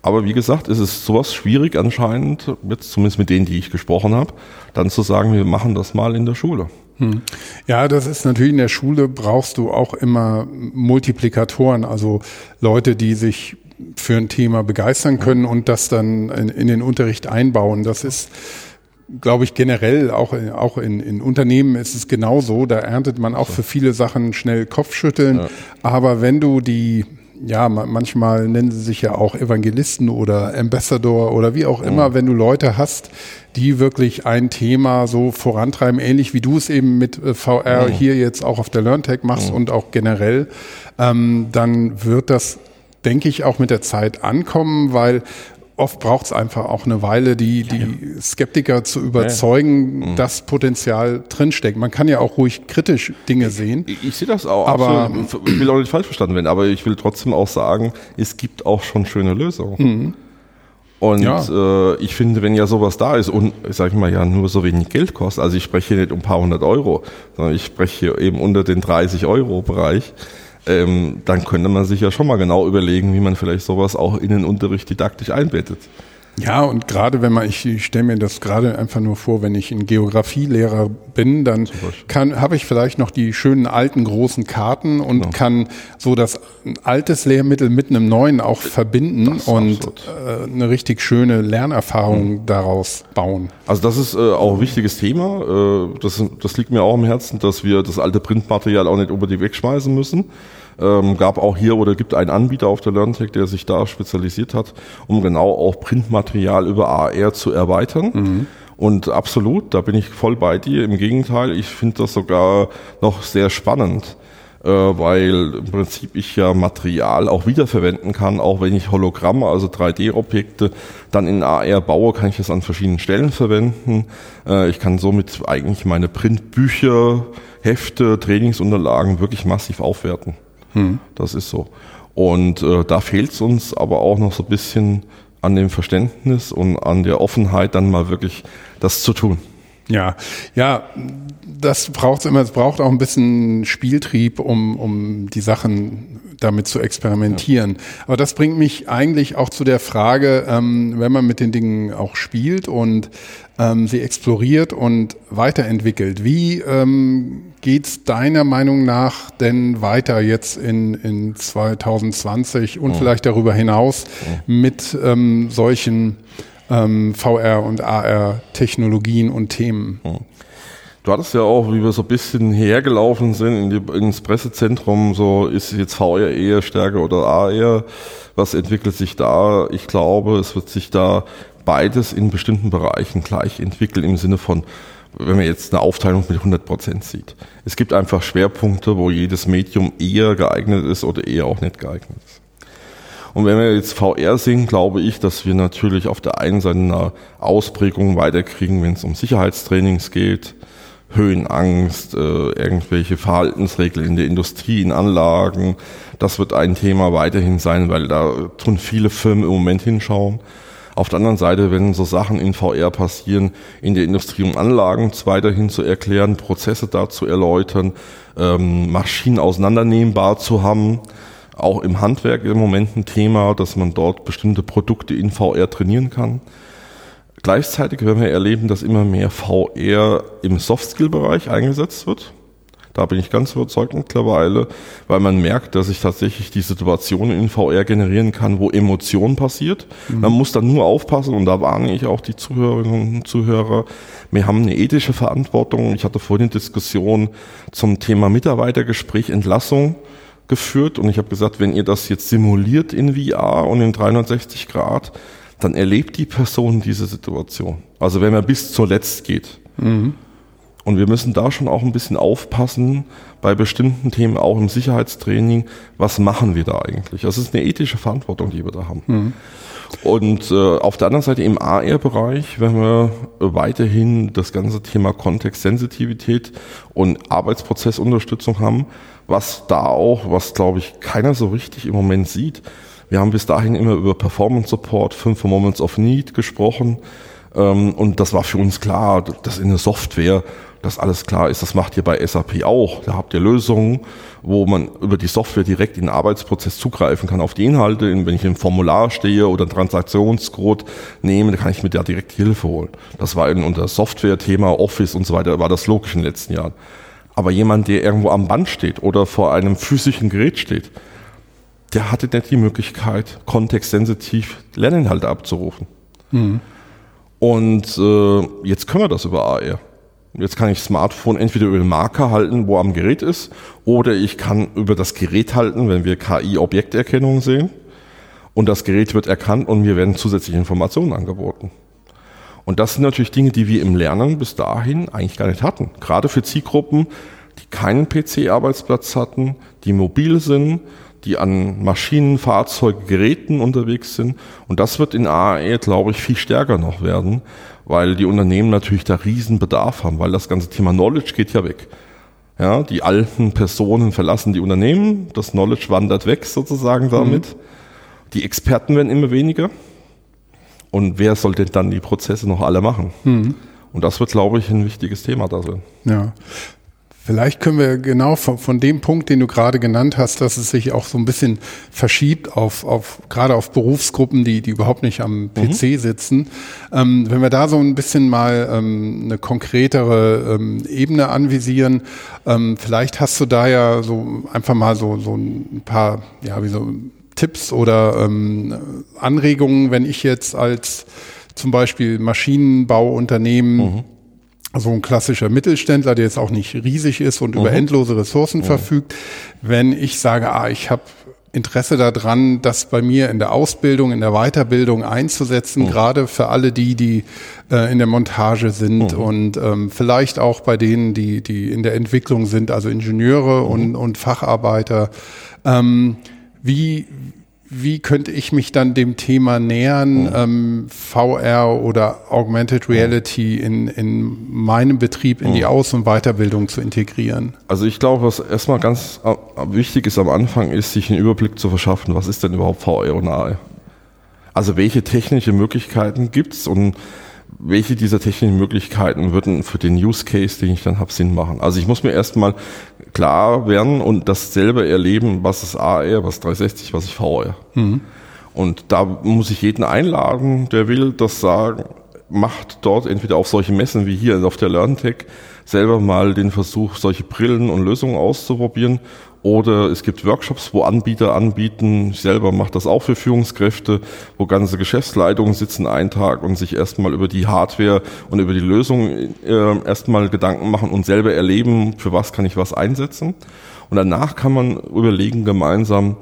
Aber wie gesagt, es ist sowas schwierig anscheinend, jetzt zumindest mit denen, die ich gesprochen habe, dann zu sagen, wir machen das mal in der Schule. Hm. Ja, das ist natürlich in der Schule brauchst du auch immer Multiplikatoren, also Leute, die sich für ein Thema begeistern können und das dann in, in den Unterricht einbauen. Das ist glaube ich, generell auch, in, auch in, in Unternehmen ist es genauso. Da erntet man auch für viele Sachen schnell Kopfschütteln. Ja. Aber wenn du die, ja, manchmal nennen sie sich ja auch Evangelisten oder Ambassador oder wie auch immer, ja. wenn du Leute hast, die wirklich ein Thema so vorantreiben, ähnlich wie du es eben mit äh, VR mhm. hier jetzt auch auf der LearnTech machst mhm. und auch generell, ähm, dann wird das, denke ich, auch mit der Zeit ankommen, weil oft braucht es einfach auch eine Weile, die, die Skeptiker zu überzeugen, ja. Mhm. dass Potenzial drinsteckt. Man kann ja auch ruhig kritisch Dinge sehen. Ich, ich sehe das auch, aber ich will auch nicht falsch verstanden werden, aber ich will trotzdem auch sagen, es gibt auch schon schöne Lösungen. Mhm. Und ja. äh, ich finde, wenn ja sowas da ist und, sag ich mal, ja nur so wenig Geld kostet, also ich spreche hier nicht um ein paar hundert Euro, sondern ich spreche hier eben unter den 30 Euro Bereich, ähm, dann könnte man sich ja schon mal genau überlegen, wie man vielleicht sowas auch in den Unterricht didaktisch einbettet. Ja, und gerade wenn man, ich, ich stelle mir das gerade einfach nur vor, wenn ich ein Geografielehrer bin, dann kann habe ich vielleicht noch die schönen alten großen Karten und genau. kann so das altes Lehrmittel mit einem neuen auch verbinden und äh, eine richtig schöne Lernerfahrung mhm. daraus bauen. Also das ist äh, auch ein wichtiges Thema. Äh, das, das liegt mir auch am Herzen, dass wir das alte Printmaterial auch nicht unbedingt wegschmeißen müssen. Ähm, gab auch hier oder gibt einen Anbieter auf der LearnTech, der sich da spezialisiert hat, um genau auch Printmaterial über AR zu erweitern. Mhm. Und absolut, da bin ich voll bei dir. Im Gegenteil, ich finde das sogar noch sehr spannend, äh, weil im Prinzip ich ja Material auch wiederverwenden kann, auch wenn ich Hologramme, also 3D-Objekte, dann in AR baue, kann ich das an verschiedenen Stellen verwenden. Äh, ich kann somit eigentlich meine Printbücher, Hefte, Trainingsunterlagen wirklich massiv aufwerten. Hm. Das ist so. Und äh, da fehlt es uns aber auch noch so ein bisschen an dem Verständnis und an der Offenheit, dann mal wirklich das zu tun. Ja, ja, das braucht es immer. Es braucht auch ein bisschen Spieltrieb, um, um die Sachen damit zu experimentieren. Ja. Aber das bringt mich eigentlich auch zu der Frage, ähm, wenn man mit den Dingen auch spielt und ähm, sie exploriert und weiterentwickelt. Wie ähm, geht deiner Meinung nach denn weiter jetzt in, in 2020 und oh. vielleicht darüber hinaus oh. mit ähm, solchen ähm, VR- und AR-Technologien und Themen? Oh. Du hattest ja auch, wie wir so ein bisschen hergelaufen sind in die, ins Pressezentrum, so ist jetzt VR eher stärker oder AR. Was entwickelt sich da? Ich glaube, es wird sich da beides in bestimmten Bereichen gleich entwickeln im Sinne von, wenn man jetzt eine Aufteilung mit 100 Prozent sieht. Es gibt einfach Schwerpunkte, wo jedes Medium eher geeignet ist oder eher auch nicht geeignet ist. Und wenn wir jetzt VR sehen, glaube ich, dass wir natürlich auf der einen Seite eine Ausprägung weiterkriegen, wenn es um Sicherheitstrainings geht, Höhenangst, äh, irgendwelche Verhaltensregeln in der Industrie, in Anlagen. Das wird ein Thema weiterhin sein, weil da tun viele Firmen im Moment hinschauen. Auf der anderen Seite, wenn so Sachen in VR passieren, in der Industrie um Anlagen weiterhin zu erklären, Prozesse da zu erläutern, ähm, Maschinen auseinandernehmbar zu haben, auch im Handwerk im Moment ein Thema, dass man dort bestimmte Produkte in VR trainieren kann. Gleichzeitig werden wir erleben, dass immer mehr VR im Softskill-Bereich eingesetzt wird. Da bin ich ganz überzeugt mittlerweile, weil man merkt, dass ich tatsächlich die Situation in VR generieren kann, wo Emotion passiert. Mhm. Man muss dann nur aufpassen und da warne ich auch die Zuhörerinnen und Zuhörer. Wir haben eine ethische Verantwortung. Ich hatte vorhin eine Diskussion zum Thema Mitarbeitergespräch, Entlassung geführt und ich habe gesagt, wenn ihr das jetzt simuliert in VR und in 360 Grad, dann erlebt die Person diese Situation. Also wenn man bis zuletzt geht. Mhm. Und wir müssen da schon auch ein bisschen aufpassen bei bestimmten Themen, auch im Sicherheitstraining. Was machen wir da eigentlich? Das ist eine ethische Verantwortung, die wir da haben. Mhm. Und äh, auf der anderen Seite im AR-Bereich, wenn wir weiterhin das ganze Thema Kontextsensitivität und Arbeitsprozessunterstützung haben, was da auch, was glaube ich keiner so richtig im Moment sieht. Wir haben bis dahin immer über Performance Support, Fünf Moments of Need gesprochen. Ähm, und das war für uns klar, dass in der Software das alles klar ist. Das macht ihr bei SAP auch. Da habt ihr Lösungen, wo man über die Software direkt in den Arbeitsprozess zugreifen kann auf die Inhalte. Wenn ich im Formular stehe oder einen Transaktionscode nehme, dann kann ich mir da direkt Hilfe holen. Das war in unser Software-Thema, Office und so weiter, war das logisch in den letzten Jahren. Aber jemand, der irgendwo am Band steht oder vor einem physischen Gerät steht, der hatte nicht die Möglichkeit, kontextsensitiv Lerninhalte abzurufen. Mhm. Und äh, jetzt können wir das über AR. Jetzt kann ich Smartphone entweder über den Marker halten, wo am Gerät ist, oder ich kann über das Gerät halten, wenn wir KI-Objekterkennung sehen. Und das Gerät wird erkannt und mir werden zusätzliche Informationen angeboten. Und das sind natürlich Dinge, die wir im Lernen bis dahin eigentlich gar nicht hatten. Gerade für Zielgruppen, die keinen PC-Arbeitsplatz hatten, die mobil sind, die an Maschinen, Fahrzeuge, Geräten unterwegs sind. Und das wird in AAE, glaube ich, viel stärker noch werden, weil die Unternehmen natürlich da riesen Bedarf haben, weil das ganze Thema Knowledge geht ja weg. Ja, die alten Personen verlassen die Unternehmen, das Knowledge wandert weg sozusagen damit. Mhm. Die Experten werden immer weniger. Und wer soll denn dann die Prozesse noch alle machen? Mhm. Und das wird, glaube ich, ein wichtiges Thema da sein. Ja. Vielleicht können wir genau von, von, dem Punkt, den du gerade genannt hast, dass es sich auch so ein bisschen verschiebt auf, auf gerade auf Berufsgruppen, die, die überhaupt nicht am PC mhm. sitzen. Ähm, wenn wir da so ein bisschen mal ähm, eine konkretere ähm, Ebene anvisieren, ähm, vielleicht hast du da ja so einfach mal so, so ein paar, ja, wie so Tipps oder ähm, Anregungen, wenn ich jetzt als zum Beispiel Maschinenbauunternehmen mhm so ein klassischer Mittelständler, der jetzt auch nicht riesig ist und mhm. über endlose Ressourcen mhm. verfügt, wenn ich sage, ah, ich habe Interesse daran, das bei mir in der Ausbildung, in der Weiterbildung einzusetzen, mhm. gerade für alle die, die äh, in der Montage sind mhm. und ähm, vielleicht auch bei denen, die, die in der Entwicklung sind, also Ingenieure mhm. und, und Facharbeiter. Ähm, wie, wie könnte ich mich dann dem Thema nähern, mhm. ähm, VR oder Augmented Reality in, in meinem Betrieb in mhm. die Aus- und Weiterbildung zu integrieren? Also ich glaube, was erstmal ganz äh, wichtig ist am Anfang, ist, sich einen Überblick zu verschaffen, was ist denn überhaupt VR und AR? Also welche technische Möglichkeiten gibt's und welche dieser technischen Möglichkeiten würden für den Use Case, den ich dann habe, Sinn machen? Also ich muss mir erstmal klar werden und das selber erleben, was ist AR, was ist 360, was ist VR. Mhm. Und da muss ich jeden einladen, der will, das sagen, macht dort entweder auf solche Messen wie hier auf der LearnTech selber mal den Versuch, solche Brillen und Lösungen auszuprobieren oder es gibt Workshops, wo Anbieter anbieten, ich selber mache das auch für Führungskräfte, wo ganze Geschäftsleitungen sitzen einen Tag und sich erstmal über die Hardware und über die Lösung äh, erstmal Gedanken machen und selber erleben, für was kann ich was einsetzen. Und danach kann man überlegen gemeinsam,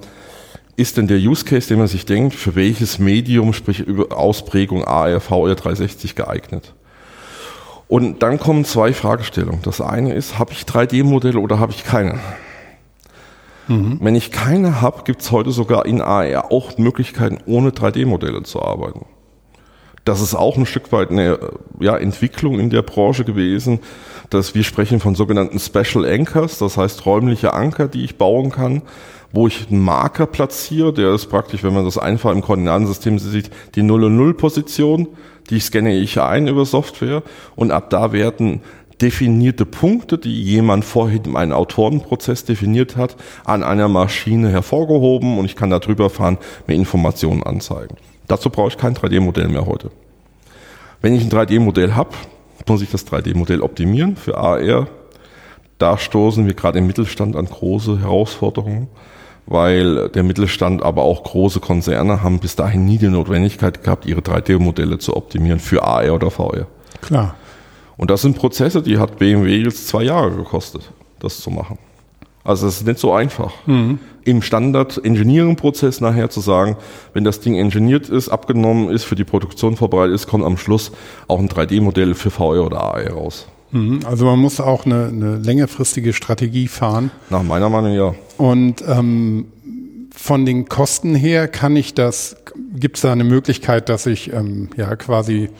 ist denn der Use Case, den man sich denkt, für welches Medium, sprich über Ausprägung AR, VR 360 geeignet? Und dann kommen zwei Fragestellungen. Das eine ist, habe ich 3D-Modelle oder habe ich keine? Mhm. Wenn ich keine habe, gibt es heute sogar in AR auch Möglichkeiten, ohne 3D-Modelle zu arbeiten. Das ist auch ein Stück weit eine ja, Entwicklung in der Branche gewesen, dass wir sprechen von sogenannten Special Anchors, das heißt räumliche Anker, die ich bauen kann, wo ich einen Marker platziere, der ist praktisch, wenn man das einfach im Koordinatensystem sieht, die 0 und 0 Position, die scanne ich ein über Software und ab da werden definierte Punkte, die jemand vorhin in einem Autorenprozess definiert hat, an einer Maschine hervorgehoben und ich kann da drüber fahren, mir Informationen anzeigen. Dazu brauche ich kein 3D-Modell mehr heute. Wenn ich ein 3D-Modell habe, muss ich das 3D-Modell optimieren für AR. Da stoßen wir gerade im Mittelstand an große Herausforderungen weil der Mittelstand, aber auch große Konzerne haben bis dahin nie die Notwendigkeit gehabt, ihre 3D-Modelle zu optimieren für AR oder VR. Klar. Und das sind Prozesse, die hat BMW jetzt zwei Jahre gekostet, das zu machen. Also es ist nicht so einfach. Mhm. Im Standard-Engineering-Prozess nachher zu sagen, wenn das Ding engineert ist, abgenommen ist, für die Produktion vorbereitet ist, kommt am Schluss auch ein 3D-Modell für VR oder AR raus. Mhm. Also man muss auch eine, eine längerfristige Strategie fahren. Nach meiner Meinung ja. Und ähm, von den Kosten her kann ich das, gibt es da eine Möglichkeit, dass ich ähm, ja quasi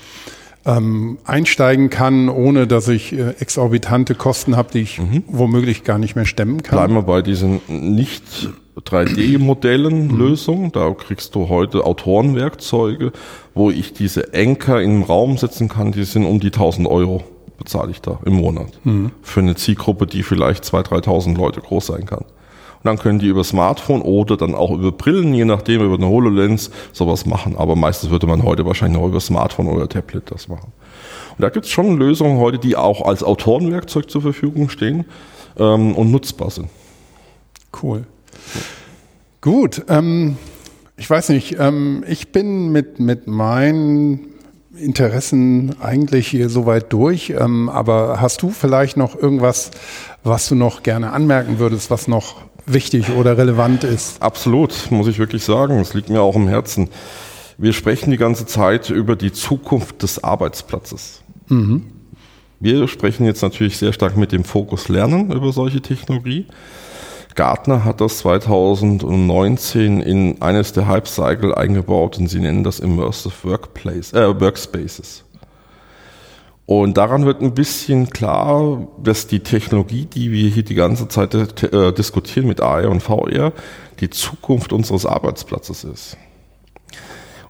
ähm, einsteigen kann, ohne dass ich äh, exorbitante Kosten habe, die ich mhm. womöglich gar nicht mehr stemmen kann? Bleiben wir bei diesen nicht 3D-Modellen mhm. Lösungen. Da kriegst du heute Autorenwerkzeuge, wo ich diese Anker in den Raum setzen kann, die sind um die 1000 Euro bezahle ich da im Monat. Mhm. Für eine Zielgruppe, die vielleicht 2.000, 3.000 Leute groß sein kann. Und dann können die über Smartphone oder dann auch über Brillen, je nachdem, über eine HoloLens sowas machen. Aber meistens würde man heute wahrscheinlich noch über Smartphone oder Tablet das machen. Und da gibt es schon Lösungen heute, die auch als Autorenwerkzeug zur Verfügung stehen ähm, und nutzbar sind. Cool. Gut, ähm, ich weiß nicht, ähm, ich bin mit, mit meinen Interessen eigentlich hier soweit durch. Ähm, aber hast du vielleicht noch irgendwas, was du noch gerne anmerken würdest, was noch wichtig oder relevant ist? Absolut, muss ich wirklich sagen. Es liegt mir auch im Herzen. Wir sprechen die ganze Zeit über die Zukunft des Arbeitsplatzes. Mhm. Wir sprechen jetzt natürlich sehr stark mit dem Fokus Lernen über solche Technologie. Gartner hat das 2019 in eines der Hype Cycle eingebaut und sie nennen das Immersive Workplace, äh, Workspaces. Und daran wird ein bisschen klar, dass die Technologie, die wir hier die ganze Zeit äh, diskutieren mit AR und VR, die Zukunft unseres Arbeitsplatzes ist.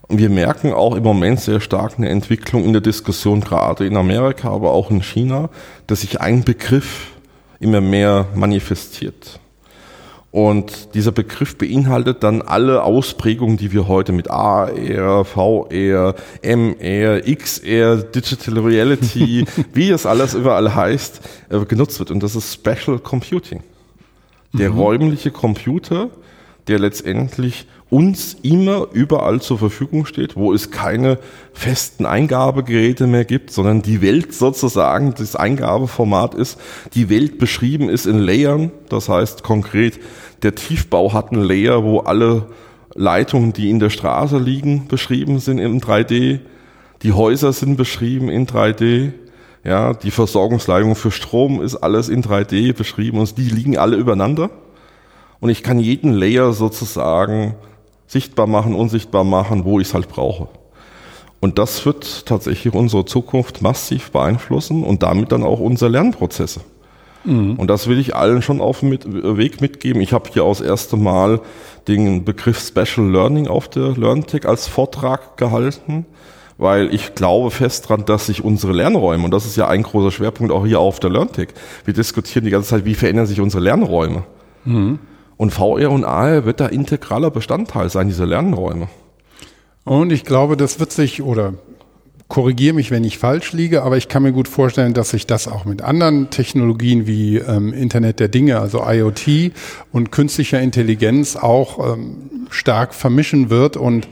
Und wir merken auch im Moment sehr stark eine Entwicklung in der Diskussion, gerade in Amerika, aber auch in China, dass sich ein Begriff immer mehr manifestiert. Und dieser Begriff beinhaltet dann alle Ausprägungen, die wir heute mit AR, VR, MR, XR, Digital Reality, wie es alles überall heißt, äh, genutzt wird. Und das ist Special Computing. Der mhm. räumliche Computer, der letztendlich uns immer überall zur Verfügung steht, wo es keine festen Eingabegeräte mehr gibt, sondern die Welt sozusagen, das Eingabeformat ist, die Welt beschrieben ist in Layern. Das heißt konkret, der Tiefbau hat einen Layer, wo alle Leitungen, die in der Straße liegen, beschrieben sind in 3D. Die Häuser sind beschrieben in 3D. Ja, die Versorgungsleitung für Strom ist alles in 3D beschrieben und die liegen alle übereinander. Und ich kann jeden Layer sozusagen sichtbar machen, unsichtbar machen, wo ich es halt brauche. Und das wird tatsächlich unsere Zukunft massiv beeinflussen und damit dann auch unsere Lernprozesse. Mhm. Und das will ich allen schon auf dem Weg mitgeben. Ich habe hier aus erstem Mal den Begriff Special Learning auf der LearnTech als Vortrag gehalten, weil ich glaube fest dran, dass sich unsere Lernräume, und das ist ja ein großer Schwerpunkt auch hier auf der LearnTech, wir diskutieren die ganze Zeit, wie verändern sich unsere Lernräume. Mhm. Und VR und AR wird da integraler Bestandteil sein, diese Lernräume. Und ich glaube, das wird sich, oder korrigiere mich, wenn ich falsch liege, aber ich kann mir gut vorstellen, dass sich das auch mit anderen Technologien wie ähm, Internet der Dinge, also IoT und künstlicher Intelligenz auch ähm, stark vermischen wird und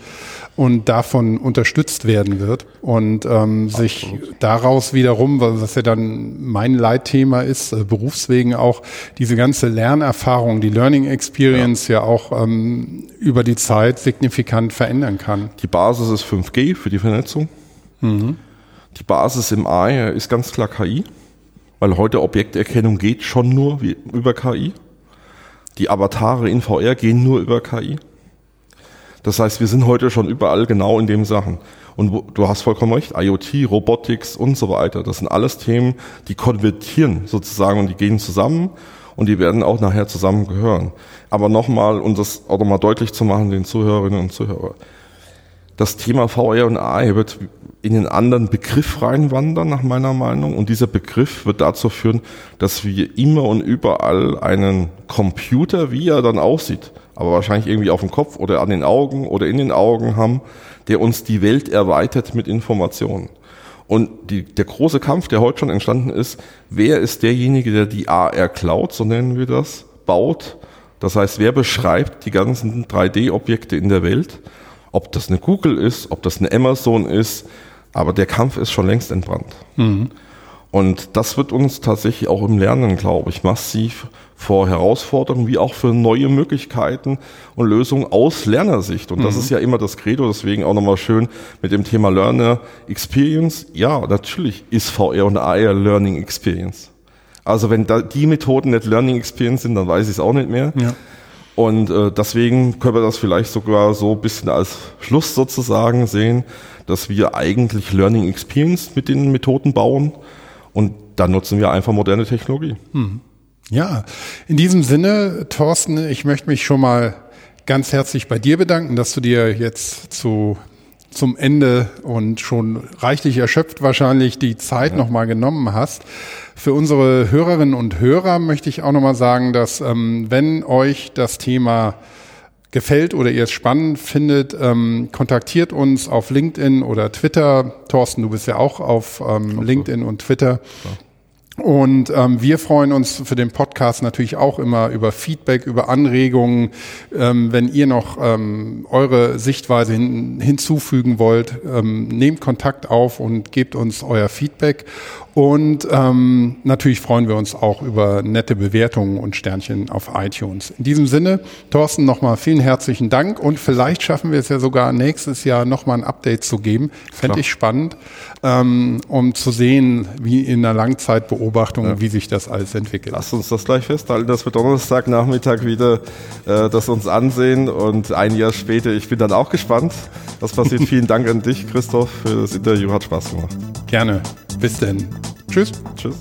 und davon unterstützt werden wird und ähm, sich daraus wiederum, was ja dann mein Leitthema ist, äh, berufswegen auch diese ganze Lernerfahrung, die Learning Experience ja, ja auch ähm, über die Zeit signifikant verändern kann. Die Basis ist 5G für die Vernetzung. Mhm. Die Basis im AI ist ganz klar KI, weil heute Objekterkennung geht schon nur wie, über KI. Die Avatare in VR gehen nur über KI. Das heißt, wir sind heute schon überall genau in den Sachen. Und du hast vollkommen recht, IoT, Robotics und so weiter, das sind alles Themen, die konvertieren sozusagen und die gehen zusammen und die werden auch nachher zusammengehören. Aber nochmal, um das auch nochmal deutlich zu machen, den Zuhörerinnen und Zuhörern, das Thema VR und AI wird in den anderen Begriff reinwandern, nach meiner Meinung. Und dieser Begriff wird dazu führen, dass wir immer und überall einen Computer, wie er dann aussieht, aber wahrscheinlich irgendwie auf dem Kopf oder an den Augen oder in den Augen haben, der uns die Welt erweitert mit Informationen. Und die, der große Kampf, der heute schon entstanden ist, wer ist derjenige, der die AR Cloud, so nennen wir das, baut? Das heißt, wer beschreibt die ganzen 3D-Objekte in der Welt? ob das eine Google ist, ob das eine Amazon ist, aber der Kampf ist schon längst entbrannt. Mhm. Und das wird uns tatsächlich auch im Lernen, glaube ich, massiv vor Herausforderungen wie auch für neue Möglichkeiten und Lösungen aus Lernersicht. Und das mhm. ist ja immer das Credo, deswegen auch nochmal schön mit dem Thema Learner Experience. Ja, natürlich ist VR und AR Learning Experience. Also wenn da die Methoden nicht Learning Experience sind, dann weiß ich es auch nicht mehr. Ja. Und äh, deswegen können wir das vielleicht sogar so ein bisschen als Schluss sozusagen sehen, dass wir eigentlich Learning Experience mit den Methoden bauen und dann nutzen wir einfach moderne Technologie. Hm. Ja, in diesem Sinne, Thorsten, ich möchte mich schon mal ganz herzlich bei dir bedanken, dass du dir jetzt zu zum Ende und schon reichlich erschöpft wahrscheinlich die Zeit ja. nochmal genommen hast. Für unsere Hörerinnen und Hörer möchte ich auch nochmal sagen, dass ähm, wenn euch das Thema gefällt oder ihr es spannend findet, ähm, kontaktiert uns auf LinkedIn oder Twitter. Thorsten, du bist ja auch auf ähm, LinkedIn und Twitter. Ja. Und ähm, wir freuen uns für den Podcast natürlich auch immer über Feedback, über Anregungen. Ähm, wenn ihr noch ähm, eure Sichtweise hin, hinzufügen wollt, ähm, nehmt Kontakt auf und gebt uns euer Feedback. Und ähm, natürlich freuen wir uns auch über nette Bewertungen und Sternchen auf iTunes. In diesem Sinne, Thorsten, nochmal vielen herzlichen Dank und vielleicht schaffen wir es ja sogar nächstes Jahr nochmal ein Update zu geben. Fände ich spannend, ähm, um zu sehen, wie in einer Langzeitbeobachtung, ja. wie sich das alles entwickelt. Lass uns das gleich festhalten, dass wir Donnerstagnachmittag wieder äh, das uns ansehen und ein Jahr später, ich bin dann auch gespannt, was passiert. vielen Dank an dich, Christoph, für das Interview. Hat Spaß gemacht. Gerne. Bis denn. Tschüss. Tschüss.